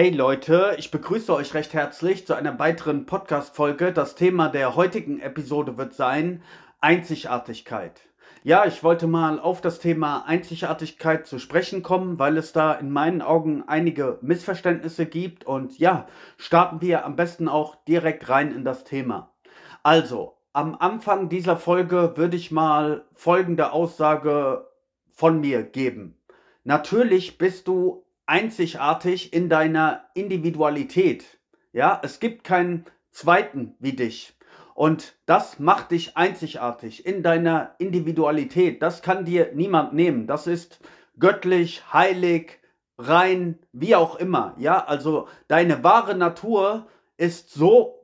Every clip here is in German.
Hey Leute, ich begrüße euch recht herzlich zu einer weiteren Podcast-Folge. Das Thema der heutigen Episode wird sein Einzigartigkeit. Ja, ich wollte mal auf das Thema Einzigartigkeit zu sprechen kommen, weil es da in meinen Augen einige Missverständnisse gibt. Und ja, starten wir am besten auch direkt rein in das Thema. Also, am Anfang dieser Folge würde ich mal folgende Aussage von mir geben. Natürlich bist du einzigartig in deiner Individualität. Ja, es gibt keinen zweiten wie dich. Und das macht dich einzigartig in deiner Individualität. Das kann dir niemand nehmen. Das ist göttlich, heilig, rein, wie auch immer. Ja, also deine wahre Natur ist so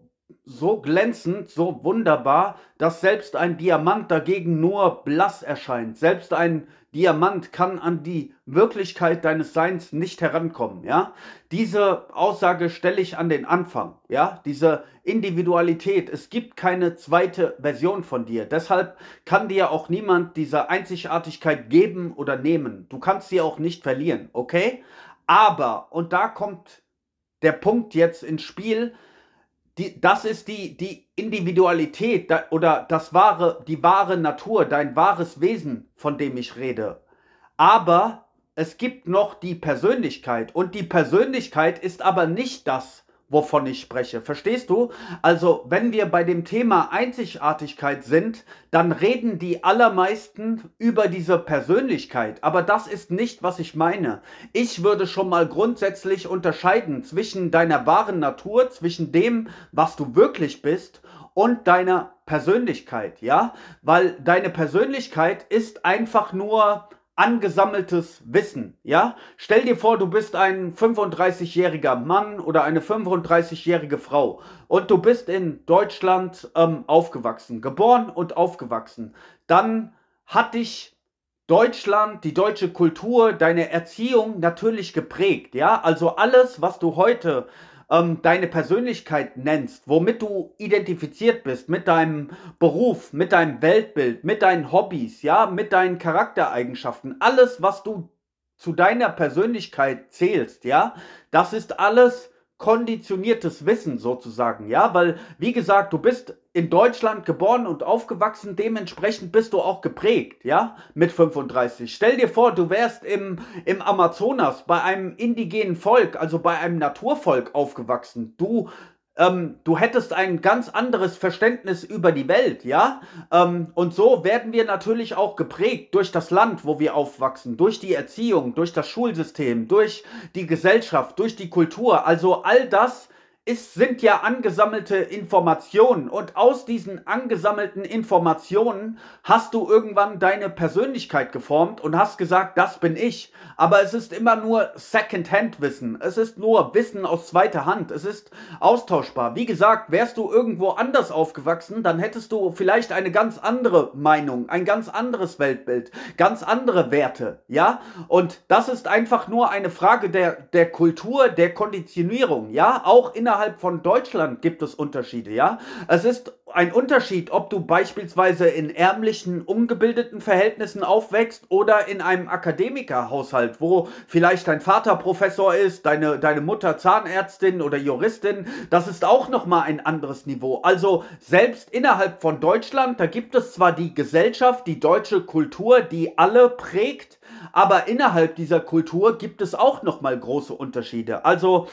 so glänzend, so wunderbar, dass selbst ein Diamant dagegen nur blass erscheint. Selbst ein Diamant kann an die Wirklichkeit deines Seins nicht herankommen, ja? Diese Aussage stelle ich an den Anfang, ja? Diese Individualität, es gibt keine zweite Version von dir. Deshalb kann dir auch niemand diese Einzigartigkeit geben oder nehmen. Du kannst sie auch nicht verlieren, okay? Aber, und da kommt der Punkt jetzt ins Spiel, die, das ist die, die Individualität da, oder das wahre, die wahre Natur, dein wahres Wesen, von dem ich rede. Aber es gibt noch die Persönlichkeit und die Persönlichkeit ist aber nicht das, wovon ich spreche. Verstehst du? Also, wenn wir bei dem Thema Einzigartigkeit sind, dann reden die allermeisten über diese Persönlichkeit. Aber das ist nicht, was ich meine. Ich würde schon mal grundsätzlich unterscheiden zwischen deiner wahren Natur, zwischen dem, was du wirklich bist und deiner Persönlichkeit, ja? Weil deine Persönlichkeit ist einfach nur angesammeltes Wissen, ja? Stell dir vor, du bist ein 35-jähriger Mann oder eine 35-jährige Frau und du bist in Deutschland ähm, aufgewachsen, geboren und aufgewachsen. Dann hat dich Deutschland, die deutsche Kultur, deine Erziehung natürlich geprägt, ja? Also alles, was du heute ähm, deine Persönlichkeit nennst, womit du identifiziert bist, mit deinem Beruf, mit deinem Weltbild, mit deinen Hobbys, ja, mit deinen Charaktereigenschaften, alles, was du zu deiner Persönlichkeit zählst, ja, das ist alles konditioniertes Wissen sozusagen, ja, weil wie gesagt, du bist in Deutschland geboren und aufgewachsen, dementsprechend bist du auch geprägt, ja, mit 35. Stell dir vor, du wärst im, im Amazonas bei einem indigenen Volk, also bei einem Naturvolk aufgewachsen. Du ähm, du hättest ein ganz anderes Verständnis über die Welt, ja? Ähm, und so werden wir natürlich auch geprägt durch das Land, wo wir aufwachsen, durch die Erziehung, durch das Schulsystem, durch die Gesellschaft, durch die Kultur. Also all das es sind ja angesammelte Informationen und aus diesen angesammelten Informationen hast du irgendwann deine Persönlichkeit geformt und hast gesagt, das bin ich. Aber es ist immer nur Second-Hand-Wissen. Es ist nur Wissen aus zweiter Hand. Es ist austauschbar. Wie gesagt, wärst du irgendwo anders aufgewachsen, dann hättest du vielleicht eine ganz andere Meinung, ein ganz anderes Weltbild, ganz andere Werte. Ja? Und das ist einfach nur eine Frage der, der Kultur, der Konditionierung. Ja? Auch innerhalb innerhalb von Deutschland gibt es Unterschiede, ja. Es ist ein Unterschied, ob du beispielsweise in ärmlichen, ungebildeten Verhältnissen aufwächst oder in einem Akademikerhaushalt, wo vielleicht dein Vater Professor ist, deine, deine Mutter Zahnärztin oder Juristin. Das ist auch nochmal ein anderes Niveau. Also selbst innerhalb von Deutschland, da gibt es zwar die Gesellschaft, die deutsche Kultur, die alle prägt, aber innerhalb dieser Kultur gibt es auch nochmal große Unterschiede. Also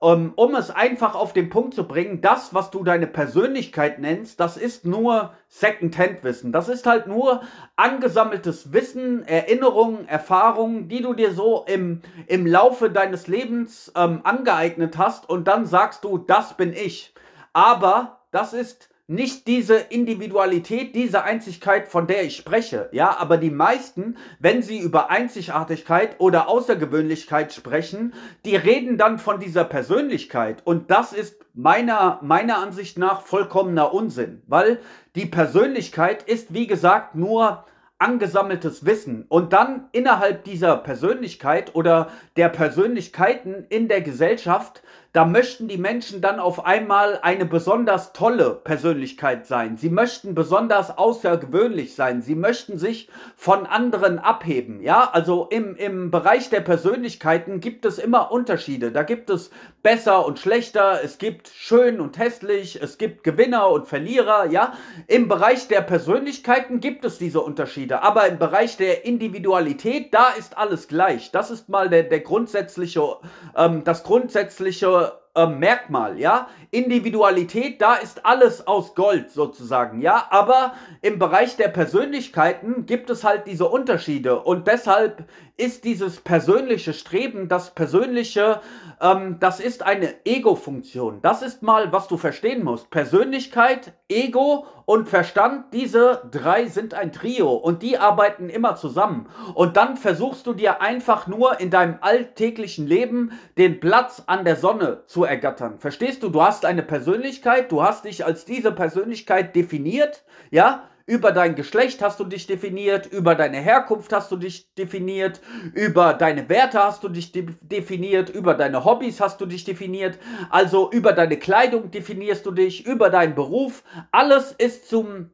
um, ähm, um es einfach auf den Punkt zu bringen, das, was du deine Persönlichkeit nennst, das ist nur Second-Hand-Wissen. Das ist halt nur angesammeltes Wissen, Erinnerungen, Erfahrungen, die du dir so im, im Laufe deines Lebens ähm, angeeignet hast und dann sagst du, das bin ich. Aber das ist nicht diese Individualität, diese Einzigkeit, von der ich spreche. Ja, aber die meisten, wenn sie über Einzigartigkeit oder Außergewöhnlichkeit sprechen, die reden dann von dieser Persönlichkeit. Und das ist meiner, meiner Ansicht nach vollkommener Unsinn, weil die Persönlichkeit ist, wie gesagt, nur angesammeltes Wissen und dann innerhalb dieser Persönlichkeit oder der Persönlichkeiten in der Gesellschaft da möchten die Menschen dann auf einmal eine besonders tolle Persönlichkeit sein. Sie möchten besonders außergewöhnlich sein. Sie möchten sich von anderen abheben. Ja, also im, im Bereich der Persönlichkeiten gibt es immer Unterschiede. Da gibt es besser und schlechter, es gibt schön und hässlich, es gibt Gewinner und Verlierer. Ja, im Bereich der Persönlichkeiten gibt es diese Unterschiede. Aber im Bereich der Individualität, da ist alles gleich. Das ist mal der, der grundsätzliche, ähm, das grundsätzliche but äh, Merkmal, ja. Individualität, da ist alles aus Gold sozusagen, ja. Aber im Bereich der Persönlichkeiten gibt es halt diese Unterschiede und deshalb ist dieses persönliche Streben, das persönliche, ähm, das ist eine Ego-Funktion. Das ist mal, was du verstehen musst. Persönlichkeit, Ego und Verstand, diese drei sind ein Trio und die arbeiten immer zusammen. Und dann versuchst du dir einfach nur in deinem alltäglichen Leben den Platz an der Sonne zu ergattern. Verstehst du? Du hast eine Persönlichkeit, du hast dich als diese Persönlichkeit definiert, ja? Über dein Geschlecht hast du dich definiert, über deine Herkunft hast du dich definiert, über deine Werte hast du dich de definiert, über deine Hobbys hast du dich definiert, also über deine Kleidung definierst du dich, über deinen Beruf. Alles ist zum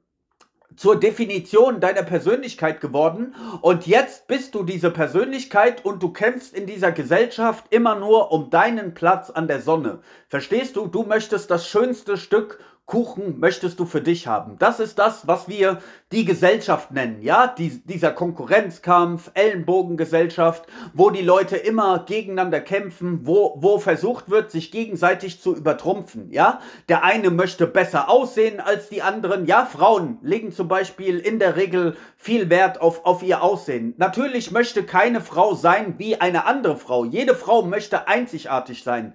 zur Definition deiner Persönlichkeit geworden und jetzt bist du diese Persönlichkeit und du kämpfst in dieser Gesellschaft immer nur um deinen Platz an der Sonne. Verstehst du? Du möchtest das schönste Stück Kuchen möchtest du für dich haben. Das ist das, was wir die Gesellschaft nennen, ja? Die, dieser Konkurrenzkampf, Ellenbogengesellschaft, wo die Leute immer gegeneinander kämpfen, wo, wo versucht wird, sich gegenseitig zu übertrumpfen, ja? Der eine möchte besser aussehen als die anderen, ja? Frauen legen zum Beispiel in der Regel viel Wert auf, auf ihr Aussehen. Natürlich möchte keine Frau sein wie eine andere Frau. Jede Frau möchte einzigartig sein.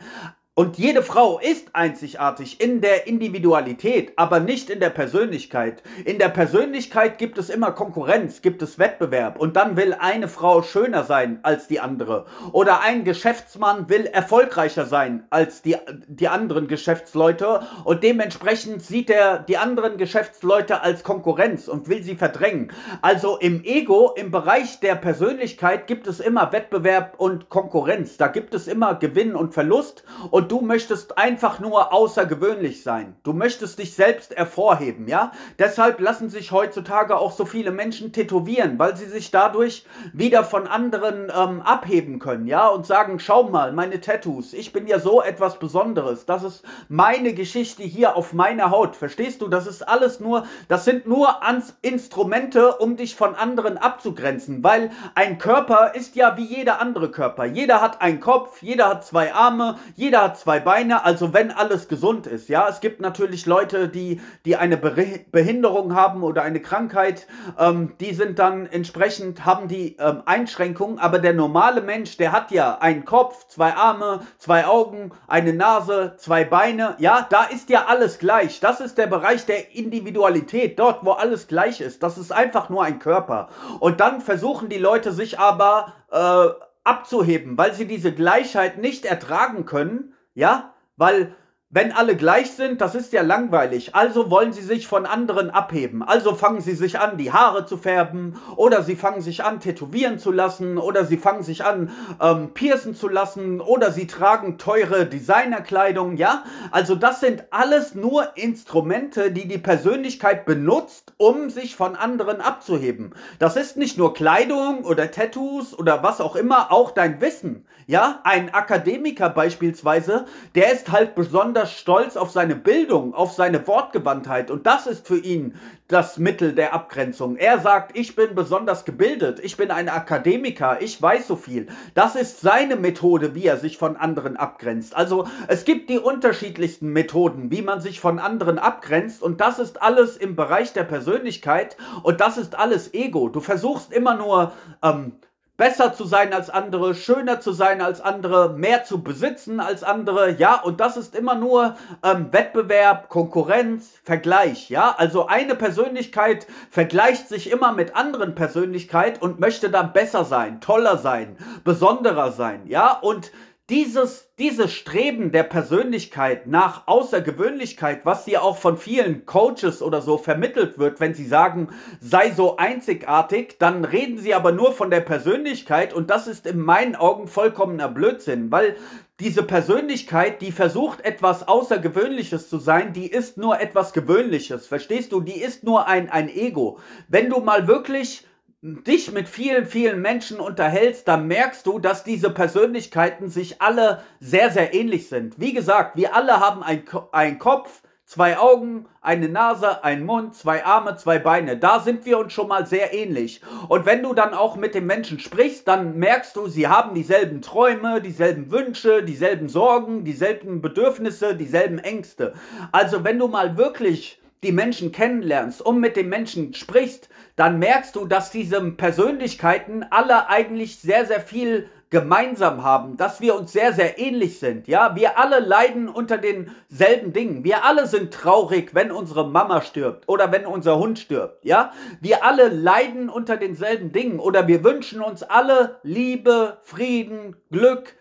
Und jede Frau ist einzigartig in der Individualität, aber nicht in der Persönlichkeit. In der Persönlichkeit gibt es immer Konkurrenz, gibt es Wettbewerb und dann will eine Frau schöner sein als die andere. Oder ein Geschäftsmann will erfolgreicher sein als die, die anderen Geschäftsleute und dementsprechend sieht er die anderen Geschäftsleute als Konkurrenz und will sie verdrängen. Also im Ego, im Bereich der Persönlichkeit gibt es immer Wettbewerb und Konkurrenz. Da gibt es immer Gewinn und Verlust und und du möchtest einfach nur außergewöhnlich sein. Du möchtest dich selbst hervorheben, ja? Deshalb lassen sich heutzutage auch so viele Menschen tätowieren, weil sie sich dadurch wieder von anderen ähm, abheben können, ja? Und sagen, schau mal, meine Tattoos, ich bin ja so etwas Besonderes. Das ist meine Geschichte hier auf meiner Haut. Verstehst du? Das ist alles nur, das sind nur Ans Instrumente, um dich von anderen abzugrenzen, weil ein Körper ist ja wie jeder andere Körper. Jeder hat einen Kopf, jeder hat zwei Arme, jeder hat zwei Beine, also wenn alles gesund ist. Ja, es gibt natürlich Leute, die, die eine Behinderung haben oder eine Krankheit, ähm, die sind dann entsprechend, haben die ähm, Einschränkungen, aber der normale Mensch, der hat ja einen Kopf, zwei Arme, zwei Augen, eine Nase, zwei Beine. Ja, da ist ja alles gleich. Das ist der Bereich der Individualität, dort, wo alles gleich ist. Das ist einfach nur ein Körper. Und dann versuchen die Leute sich aber äh, abzuheben, weil sie diese Gleichheit nicht ertragen können, ja, weil wenn alle gleich sind, das ist ja langweilig. Also wollen sie sich von anderen abheben. Also fangen sie sich an, die Haare zu färben. Oder sie fangen sich an, tätowieren zu lassen. Oder sie fangen sich an, ähm, piercen zu lassen. Oder sie tragen teure Designerkleidung. Ja, also das sind alles nur Instrumente, die die Persönlichkeit benutzt, um sich von anderen abzuheben. Das ist nicht nur Kleidung oder Tattoos oder was auch immer, auch dein Wissen. Ja, ein Akademiker beispielsweise, der ist halt besonders besonders stolz auf seine Bildung, auf seine Wortgewandtheit und das ist für ihn das Mittel der Abgrenzung. Er sagt, ich bin besonders gebildet, ich bin ein Akademiker, ich weiß so viel. Das ist seine Methode, wie er sich von anderen abgrenzt. Also es gibt die unterschiedlichsten Methoden, wie man sich von anderen abgrenzt und das ist alles im Bereich der Persönlichkeit und das ist alles Ego. Du versuchst immer nur ähm, besser zu sein als andere, schöner zu sein als andere, mehr zu besitzen als andere, ja, und das ist immer nur ähm, Wettbewerb, Konkurrenz, Vergleich, ja, also eine Persönlichkeit vergleicht sich immer mit anderen Persönlichkeiten und möchte dann besser sein, toller sein, besonderer sein, ja, und dieses, dieses Streben der Persönlichkeit nach Außergewöhnlichkeit, was dir auch von vielen Coaches oder so vermittelt wird, wenn sie sagen, sei so einzigartig, dann reden sie aber nur von der Persönlichkeit und das ist in meinen Augen vollkommener Blödsinn, weil diese Persönlichkeit, die versucht etwas Außergewöhnliches zu sein, die ist nur etwas Gewöhnliches. Verstehst du? Die ist nur ein, ein Ego. Wenn du mal wirklich dich mit vielen, vielen Menschen unterhältst, dann merkst du, dass diese Persönlichkeiten sich alle sehr, sehr ähnlich sind. Wie gesagt, wir alle haben einen Kopf, zwei Augen, eine Nase, einen Mund, zwei Arme, zwei Beine. Da sind wir uns schon mal sehr ähnlich. Und wenn du dann auch mit den Menschen sprichst, dann merkst du, sie haben dieselben Träume, dieselben Wünsche, dieselben Sorgen, dieselben Bedürfnisse, dieselben Ängste. Also wenn du mal wirklich die Menschen kennenlernst und mit den Menschen sprichst, dann merkst du, dass diese Persönlichkeiten alle eigentlich sehr, sehr viel gemeinsam haben, dass wir uns sehr, sehr ähnlich sind. Ja, wir alle leiden unter denselben Dingen. Wir alle sind traurig, wenn unsere Mama stirbt oder wenn unser Hund stirbt. Ja, wir alle leiden unter denselben Dingen oder wir wünschen uns alle Liebe, Frieden, Glück,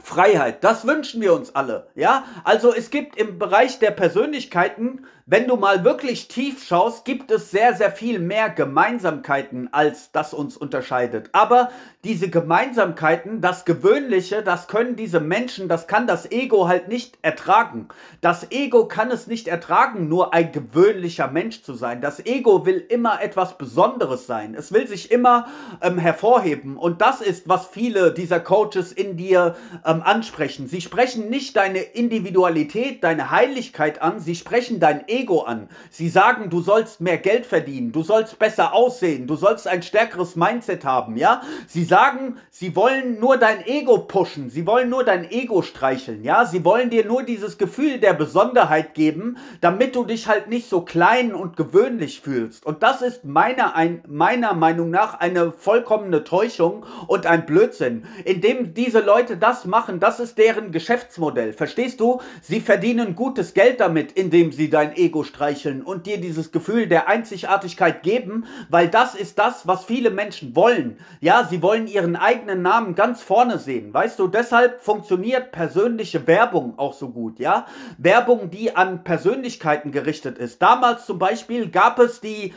Freiheit, das wünschen wir uns alle, ja? Also es gibt im Bereich der Persönlichkeiten, wenn du mal wirklich tief schaust, gibt es sehr, sehr viel mehr Gemeinsamkeiten, als das uns unterscheidet. Aber diese Gemeinsamkeiten, das Gewöhnliche, das können diese Menschen, das kann das Ego halt nicht ertragen. Das Ego kann es nicht ertragen, nur ein gewöhnlicher Mensch zu sein. Das Ego will immer etwas Besonderes sein. Es will sich immer ähm, hervorheben. Und das ist, was viele dieser Coaches in dir ähm, ansprechen. Sie sprechen nicht deine Individualität, deine Heiligkeit an, sie sprechen dein Ego an. Sie sagen, du sollst mehr Geld verdienen, du sollst besser aussehen, du sollst ein stärkeres Mindset haben, ja? Sie sagen, sie wollen nur dein Ego pushen, sie wollen nur dein Ego streicheln, ja? Sie wollen dir nur dieses Gefühl der Besonderheit geben, damit du dich halt nicht so klein und gewöhnlich fühlst. Und das ist meiner, ein, meiner Meinung nach eine vollkommene Täuschung und ein Blödsinn. Indem diese Leute das machen, das ist deren Geschäftsmodell. Verstehst du? Sie verdienen gutes Geld damit, indem sie dein Ego streicheln und dir dieses Gefühl der Einzigartigkeit geben, weil das ist das, was viele Menschen wollen. Ja, sie wollen ihren eigenen Namen ganz vorne sehen. Weißt du, deshalb funktioniert persönliche Werbung auch so gut. Ja, Werbung, die an Persönlichkeiten gerichtet ist. Damals zum Beispiel gab es die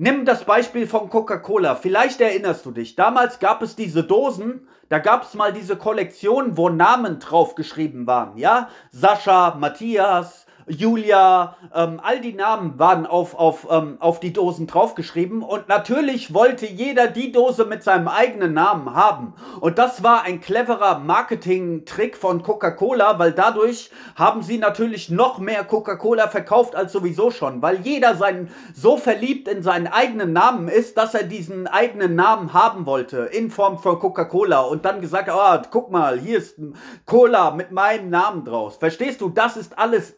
Nimm das Beispiel von Coca-Cola. Vielleicht erinnerst du dich. Damals gab es diese Dosen, da gab es mal diese Kollektion, wo Namen drauf geschrieben waren. Ja, Sascha, Matthias, Julia, ähm, all die Namen waren auf, auf, ähm, auf die Dosen draufgeschrieben. Und natürlich wollte jeder die Dose mit seinem eigenen Namen haben. Und das war ein cleverer Marketing-Trick von Coca-Cola, weil dadurch haben sie natürlich noch mehr Coca-Cola verkauft als sowieso schon, weil jeder sein, so verliebt in seinen eigenen Namen ist, dass er diesen eigenen Namen haben wollte. In Form von Coca-Cola. Und dann gesagt, oh, guck mal, hier ist Cola mit meinem Namen draus. Verstehst du, das ist alles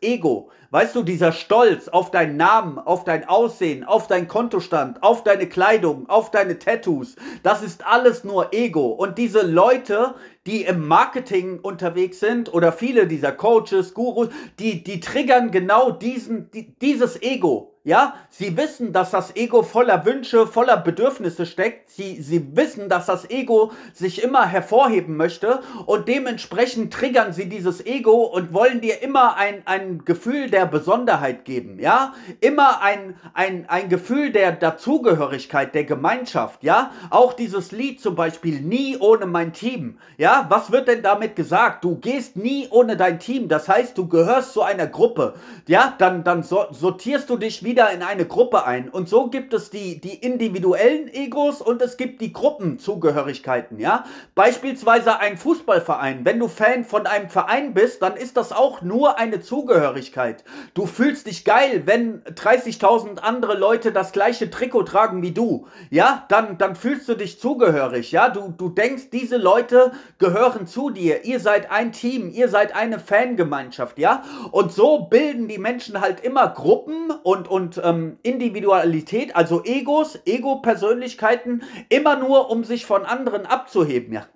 Weißt du, dieser Stolz auf deinen Namen, auf dein Aussehen, auf deinen Kontostand, auf deine Kleidung, auf deine Tattoos, das ist alles nur Ego. Und diese Leute, die im Marketing unterwegs sind oder viele dieser Coaches, Gurus, die, die triggern genau diesen, die, dieses Ego. Ja, sie wissen, dass das Ego voller Wünsche, voller Bedürfnisse steckt. Sie, sie wissen, dass das Ego sich immer hervorheben möchte und dementsprechend triggern sie dieses Ego und wollen dir immer ein, ein Gefühl der Besonderheit geben. Ja, immer ein, ein, ein Gefühl der Dazugehörigkeit, der Gemeinschaft. Ja, auch dieses Lied zum Beispiel, nie ohne mein Team. Ja, was wird denn damit gesagt? Du gehst nie ohne dein Team. Das heißt, du gehörst zu einer Gruppe. Ja, dann, dann sortierst du dich wie wieder in eine Gruppe ein. Und so gibt es die, die individuellen Egos und es gibt die Gruppenzugehörigkeiten, ja. Beispielsweise ein Fußballverein. Wenn du Fan von einem Verein bist, dann ist das auch nur eine Zugehörigkeit. Du fühlst dich geil, wenn 30.000 andere Leute das gleiche Trikot tragen wie du, ja. Dann, dann fühlst du dich zugehörig, ja. Du, du denkst, diese Leute gehören zu dir. Ihr seid ein Team, ihr seid eine Fangemeinschaft, ja. Und so bilden die Menschen halt immer Gruppen und, und und ähm, Individualität, also Egos, Ego-Persönlichkeiten, immer nur um sich von anderen abzuheben. Ja.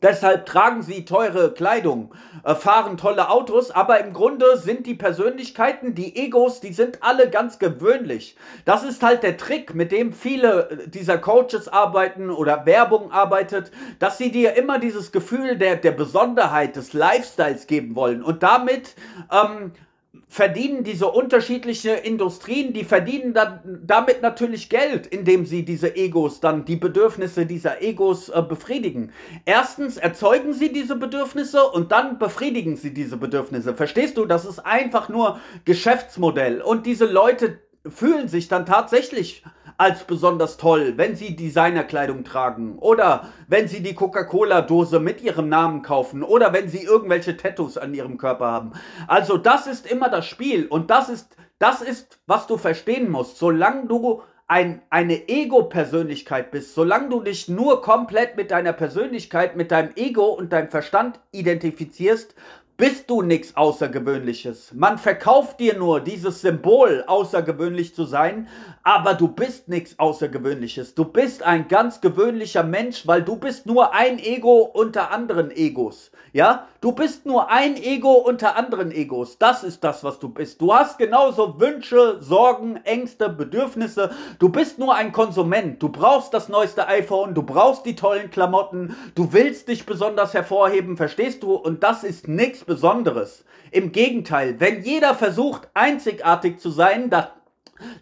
Deshalb tragen sie teure Kleidung, äh, fahren tolle Autos, aber im Grunde sind die Persönlichkeiten, die Egos, die sind alle ganz gewöhnlich. Das ist halt der Trick, mit dem viele äh, dieser Coaches arbeiten oder Werbung arbeitet, dass sie dir immer dieses Gefühl der, der Besonderheit, des Lifestyles geben wollen und damit ähm, verdienen diese unterschiedlichen Industrien, die verdienen dann damit natürlich Geld, indem sie diese Egos dann, die Bedürfnisse dieser Egos äh, befriedigen. Erstens erzeugen sie diese Bedürfnisse und dann befriedigen sie diese Bedürfnisse. Verstehst du? Das ist einfach nur Geschäftsmodell. Und diese Leute fühlen sich dann tatsächlich als besonders toll, wenn sie Designerkleidung tragen oder wenn sie die Coca-Cola-Dose mit ihrem Namen kaufen oder wenn sie irgendwelche Tattoos an ihrem Körper haben. Also das ist immer das Spiel und das ist, das ist, was du verstehen musst. Solange du ein, eine Ego-Persönlichkeit bist, solange du dich nur komplett mit deiner Persönlichkeit, mit deinem Ego und deinem Verstand identifizierst, bist du nichts Außergewöhnliches. Man verkauft dir nur dieses Symbol, außergewöhnlich zu sein, aber du bist nichts Außergewöhnliches. Du bist ein ganz gewöhnlicher Mensch, weil du bist nur ein Ego unter anderen Egos. Ja, du bist nur ein Ego unter anderen Egos. Das ist das, was du bist. Du hast genauso Wünsche, Sorgen, Ängste, Bedürfnisse. Du bist nur ein Konsument. Du brauchst das neueste iPhone, du brauchst die tollen Klamotten, du willst dich besonders hervorheben, verstehst du? Und das ist nichts Besonderes. Im Gegenteil, wenn jeder versucht, einzigartig zu sein, dann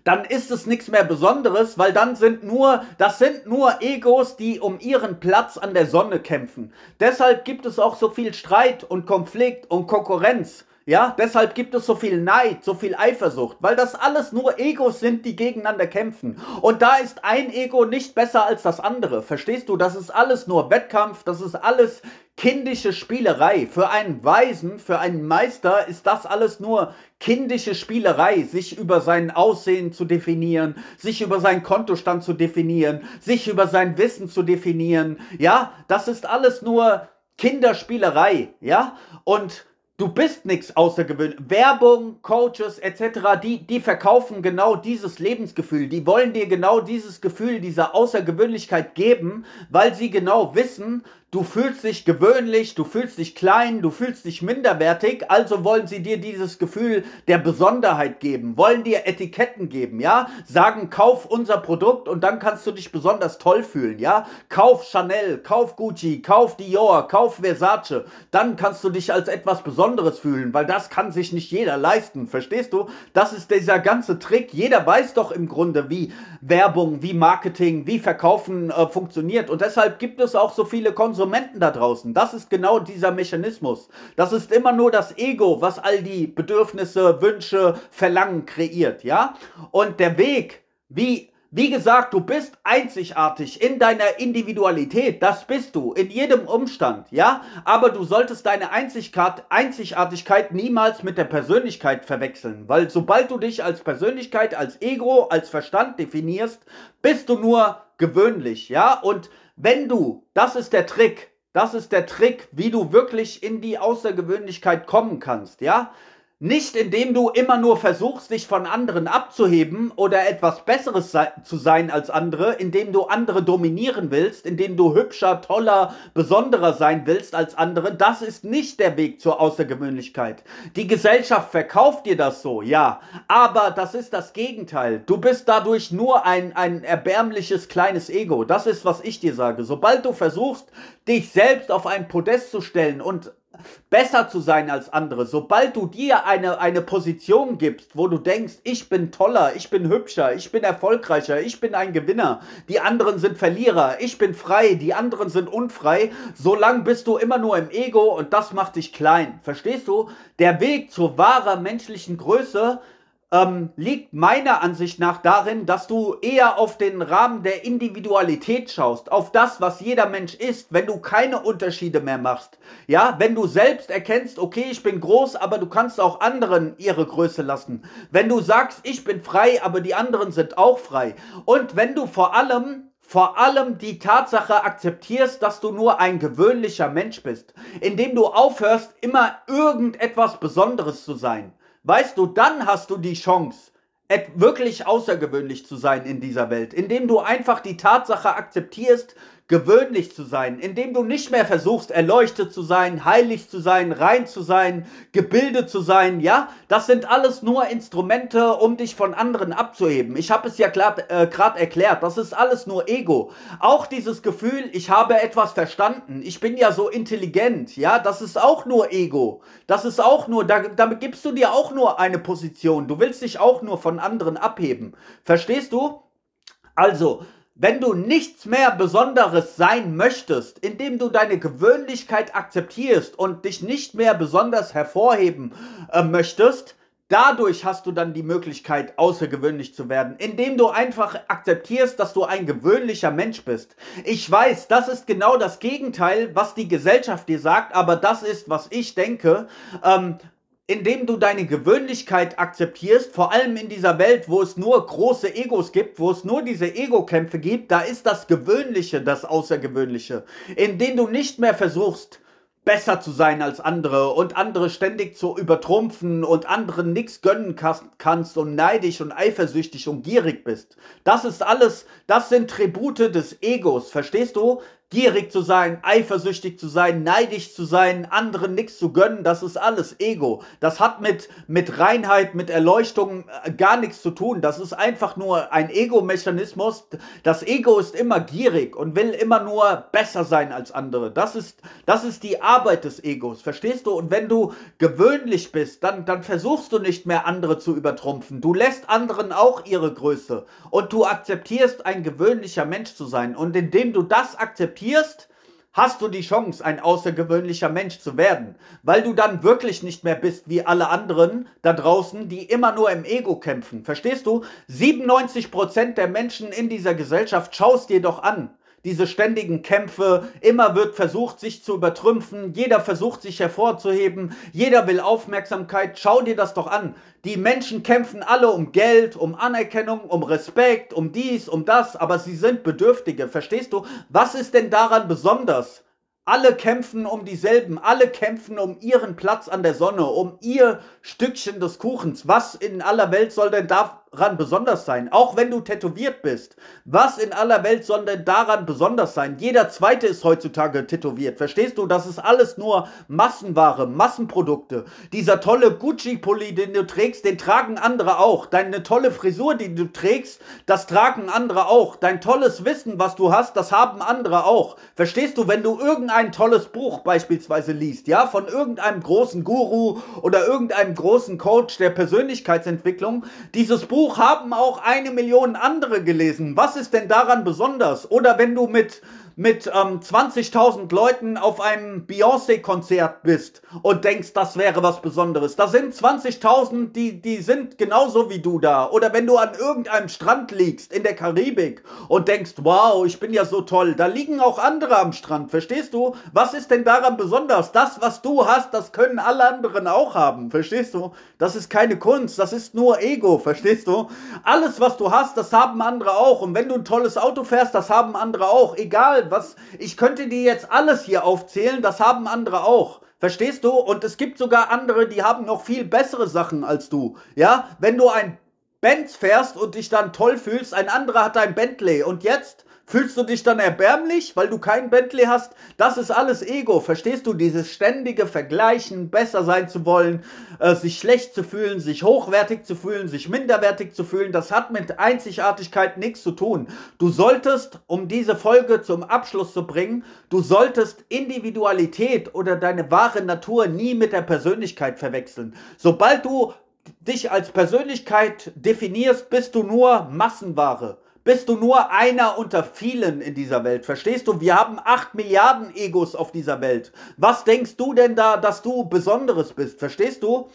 dann ist es nichts mehr Besonderes, weil dann sind nur, das sind nur Egos, die um ihren Platz an der Sonne kämpfen. Deshalb gibt es auch so viel Streit und Konflikt und Konkurrenz. Ja, deshalb gibt es so viel Neid, so viel Eifersucht, weil das alles nur Egos sind, die gegeneinander kämpfen. Und da ist ein Ego nicht besser als das andere. Verstehst du? Das ist alles nur Wettkampf, das ist alles kindische Spielerei. Für einen Weisen, für einen Meister ist das alles nur kindische Spielerei, sich über sein Aussehen zu definieren, sich über seinen Kontostand zu definieren, sich über sein Wissen zu definieren. Ja, das ist alles nur Kinderspielerei. Ja, und Du bist nichts außergewöhnlich. Werbung, Coaches etc., die, die verkaufen genau dieses Lebensgefühl. Die wollen dir genau dieses Gefühl dieser Außergewöhnlichkeit geben, weil sie genau wissen, du fühlst dich gewöhnlich, du fühlst dich klein, du fühlst dich minderwertig, also wollen sie dir dieses Gefühl der Besonderheit geben, wollen dir Etiketten geben, ja? Sagen, kauf unser Produkt und dann kannst du dich besonders toll fühlen, ja? Kauf Chanel, kauf Gucci, kauf Dior, kauf Versace, dann kannst du dich als etwas Besonderes fühlen, weil das kann sich nicht jeder leisten, verstehst du? Das ist dieser ganze Trick. Jeder weiß doch im Grunde, wie Werbung, wie Marketing, wie Verkaufen äh, funktioniert und deshalb gibt es auch so viele Konsumenten Konsumenten da draußen. Das ist genau dieser Mechanismus. Das ist immer nur das Ego, was all die Bedürfnisse, Wünsche, Verlangen kreiert, ja? Und der Weg, wie wie gesagt, du bist einzigartig in deiner Individualität, das bist du, in jedem Umstand, ja? Aber du solltest deine Einzigartigkeit niemals mit der Persönlichkeit verwechseln, weil sobald du dich als Persönlichkeit, als Ego, als Verstand definierst, bist du nur gewöhnlich, ja? Und wenn du, das ist der Trick, das ist der Trick, wie du wirklich in die Außergewöhnlichkeit kommen kannst, ja? Nicht indem du immer nur versuchst, dich von anderen abzuheben oder etwas Besseres sei zu sein als andere, indem du andere dominieren willst, indem du hübscher, toller, besonderer sein willst als andere. Das ist nicht der Weg zur Außergewöhnlichkeit. Die Gesellschaft verkauft dir das so, ja. Aber das ist das Gegenteil. Du bist dadurch nur ein, ein erbärmliches kleines Ego. Das ist, was ich dir sage. Sobald du versuchst, dich selbst auf ein Podest zu stellen und besser zu sein als andere, sobald du dir eine, eine Position gibst, wo du denkst, ich bin toller, ich bin hübscher, ich bin erfolgreicher, ich bin ein Gewinner, die anderen sind Verlierer, ich bin frei, die anderen sind unfrei, solange bist du immer nur im Ego und das macht dich klein. Verstehst du? Der Weg zur wahrer menschlichen Größe ähm, liegt meiner Ansicht nach darin, dass du eher auf den Rahmen der Individualität schaust, auf das, was jeder Mensch ist, wenn du keine Unterschiede mehr machst. Ja, wenn du selbst erkennst, okay, ich bin groß, aber du kannst auch anderen ihre Größe lassen. Wenn du sagst, ich bin frei, aber die anderen sind auch frei. Und wenn du vor allem vor allem die Tatsache akzeptierst, dass du nur ein gewöhnlicher Mensch bist, indem du aufhörst, immer irgendetwas Besonderes zu sein. Weißt du, dann hast du die Chance, wirklich außergewöhnlich zu sein in dieser Welt, indem du einfach die Tatsache akzeptierst, gewöhnlich zu sein, indem du nicht mehr versuchst, erleuchtet zu sein, heilig zu sein, rein zu sein, gebildet zu sein, ja, das sind alles nur Instrumente, um dich von anderen abzuheben. Ich habe es ja gerade äh, erklärt, das ist alles nur Ego. Auch dieses Gefühl, ich habe etwas verstanden, ich bin ja so intelligent, ja, das ist auch nur Ego. Das ist auch nur, da, damit gibst du dir auch nur eine Position. Du willst dich auch nur von anderen abheben. Verstehst du? Also, wenn du nichts mehr Besonderes sein möchtest, indem du deine Gewöhnlichkeit akzeptierst und dich nicht mehr besonders hervorheben äh, möchtest, dadurch hast du dann die Möglichkeit, außergewöhnlich zu werden, indem du einfach akzeptierst, dass du ein gewöhnlicher Mensch bist. Ich weiß, das ist genau das Gegenteil, was die Gesellschaft dir sagt, aber das ist, was ich denke. Ähm, indem du deine Gewöhnlichkeit akzeptierst, vor allem in dieser Welt, wo es nur große Egos gibt, wo es nur diese Ego-Kämpfe gibt, da ist das Gewöhnliche das Außergewöhnliche, indem du nicht mehr versuchst, besser zu sein als andere und andere ständig zu übertrumpfen und anderen nichts gönnen kannst und neidisch und eifersüchtig und gierig bist. Das ist alles, das sind Tribute des Egos, verstehst du? Gierig zu sein, eifersüchtig zu sein, neidisch zu sein, anderen nichts zu gönnen, das ist alles Ego. Das hat mit, mit Reinheit, mit Erleuchtung äh, gar nichts zu tun. Das ist einfach nur ein Ego-Mechanismus. Das Ego ist immer gierig und will immer nur besser sein als andere. Das ist, das ist die Arbeit des Egos, verstehst du? Und wenn du gewöhnlich bist, dann, dann versuchst du nicht mehr andere zu übertrumpfen. Du lässt anderen auch ihre Größe und du akzeptierst ein gewöhnlicher Mensch zu sein. Und indem du das akzeptierst, akzeptierst, hast du die Chance, ein außergewöhnlicher Mensch zu werden, weil du dann wirklich nicht mehr bist wie alle anderen da draußen, die immer nur im Ego kämpfen. Verstehst du? 97% der Menschen in dieser Gesellschaft, schaust dir doch an diese ständigen Kämpfe, immer wird versucht, sich zu übertrümpfen, jeder versucht, sich hervorzuheben, jeder will Aufmerksamkeit, schau dir das doch an. Die Menschen kämpfen alle um Geld, um Anerkennung, um Respekt, um dies, um das, aber sie sind Bedürftige, verstehst du? Was ist denn daran besonders? Alle kämpfen um dieselben, alle kämpfen um ihren Platz an der Sonne, um ihr Stückchen des Kuchens. Was in aller Welt soll denn daran besonders sein? Auch wenn du tätowiert bist. Was in aller Welt soll denn daran besonders sein? Jeder zweite ist heutzutage tätowiert. Verstehst du? Das ist alles nur Massenware, Massenprodukte. Dieser tolle Gucci-Pulli, den du trägst, den tragen andere auch. Deine tolle Frisur, die du trägst, das tragen andere auch. Dein tolles Wissen, was du hast, das haben andere auch. Verstehst du? Wenn du irgendein irgendein tolles Buch beispielsweise liest, ja, von irgendeinem großen Guru oder irgendeinem großen Coach der Persönlichkeitsentwicklung, dieses Buch haben auch eine Million andere gelesen. Was ist denn daran besonders? Oder wenn du mit mit ähm, 20.000 Leuten auf einem Beyoncé-Konzert bist und denkst, das wäre was Besonderes. Da sind 20.000, die, die sind genauso wie du da. Oder wenn du an irgendeinem Strand liegst in der Karibik und denkst, wow, ich bin ja so toll. Da liegen auch andere am Strand, verstehst du? Was ist denn daran besonders? Das, was du hast, das können alle anderen auch haben, verstehst du? Das ist keine Kunst, das ist nur Ego, verstehst du? Alles, was du hast, das haben andere auch. Und wenn du ein tolles Auto fährst, das haben andere auch. Egal, was, ich könnte dir jetzt alles hier aufzählen, das haben andere auch. Verstehst du? Und es gibt sogar andere, die haben noch viel bessere Sachen als du. Ja? Wenn du ein Benz fährst und dich dann toll fühlst, ein anderer hat ein Bentley. Und jetzt? Fühlst du dich dann erbärmlich, weil du kein Bentley hast? Das ist alles Ego. Verstehst du? Dieses ständige Vergleichen, besser sein zu wollen, äh, sich schlecht zu fühlen, sich hochwertig zu fühlen, sich minderwertig zu fühlen, das hat mit Einzigartigkeit nichts zu tun. Du solltest, um diese Folge zum Abschluss zu bringen, du solltest Individualität oder deine wahre Natur nie mit der Persönlichkeit verwechseln. Sobald du dich als Persönlichkeit definierst, bist du nur Massenware bist du nur einer unter vielen in dieser Welt. Verstehst du? Wir haben acht Milliarden Egos auf dieser Welt. Was denkst du denn da, dass du Besonderes bist? Verstehst du?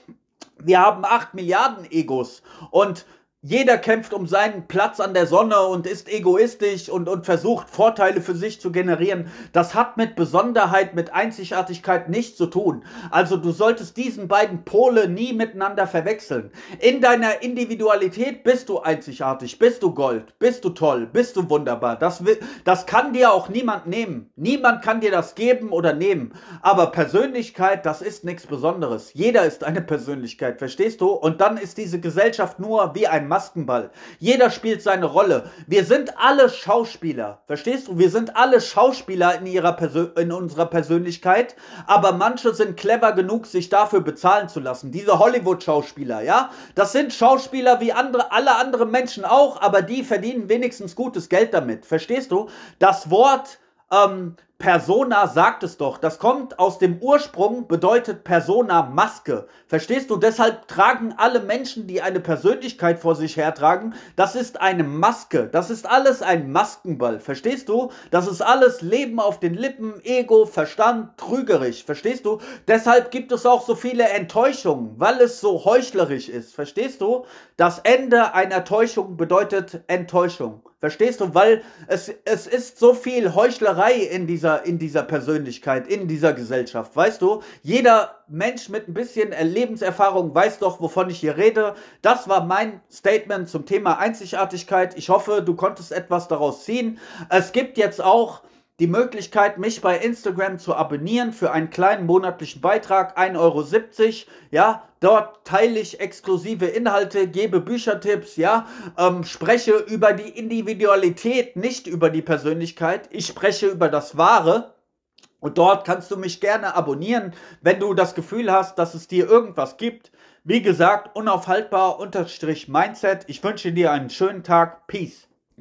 Wir haben acht Milliarden Egos. Und jeder kämpft um seinen Platz an der Sonne und ist egoistisch und, und versucht Vorteile für sich zu generieren. Das hat mit Besonderheit, mit Einzigartigkeit nichts zu tun. Also du solltest diesen beiden Pole nie miteinander verwechseln. In deiner Individualität bist du einzigartig, bist du Gold, bist du toll, bist du wunderbar. Das, das kann dir auch niemand nehmen. Niemand kann dir das geben oder nehmen. Aber Persönlichkeit, das ist nichts Besonderes. Jeder ist eine Persönlichkeit, verstehst du? Und dann ist diese Gesellschaft nur wie ein Maskenball. Jeder spielt seine Rolle. Wir sind alle Schauspieler. Verstehst du? Wir sind alle Schauspieler in, ihrer Persön in unserer Persönlichkeit. Aber manche sind clever genug, sich dafür bezahlen zu lassen. Diese Hollywood-Schauspieler, ja? Das sind Schauspieler wie andere, alle anderen Menschen auch, aber die verdienen wenigstens gutes Geld damit. Verstehst du? Das Wort ähm, Persona sagt es doch. Das kommt aus dem Ursprung, bedeutet Persona Maske. Verstehst du? Deshalb tragen alle Menschen, die eine Persönlichkeit vor sich hertragen, das ist eine Maske. Das ist alles ein Maskenball. Verstehst du? Das ist alles Leben auf den Lippen, Ego, Verstand, trügerisch. Verstehst du? Deshalb gibt es auch so viele Enttäuschungen, weil es so heuchlerisch ist. Verstehst du? Das Ende einer Täuschung bedeutet Enttäuschung. Verstehst du? Weil es, es ist so viel Heuchlerei in dieser, in dieser Persönlichkeit, in dieser Gesellschaft. Weißt du? Jeder Mensch mit ein bisschen Lebenserfahrung weiß doch, wovon ich hier rede. Das war mein Statement zum Thema Einzigartigkeit. Ich hoffe, du konntest etwas daraus ziehen. Es gibt jetzt auch die Möglichkeit, mich bei Instagram zu abonnieren für einen kleinen monatlichen Beitrag, 1,70 Euro. Ja, dort teile ich exklusive Inhalte, gebe Büchertipps, ja, ähm, spreche über die Individualität, nicht über die Persönlichkeit. Ich spreche über das Wahre. Und dort kannst du mich gerne abonnieren, wenn du das Gefühl hast, dass es dir irgendwas gibt. Wie gesagt, unaufhaltbar unterstrich Mindset. Ich wünsche dir einen schönen Tag. Peace.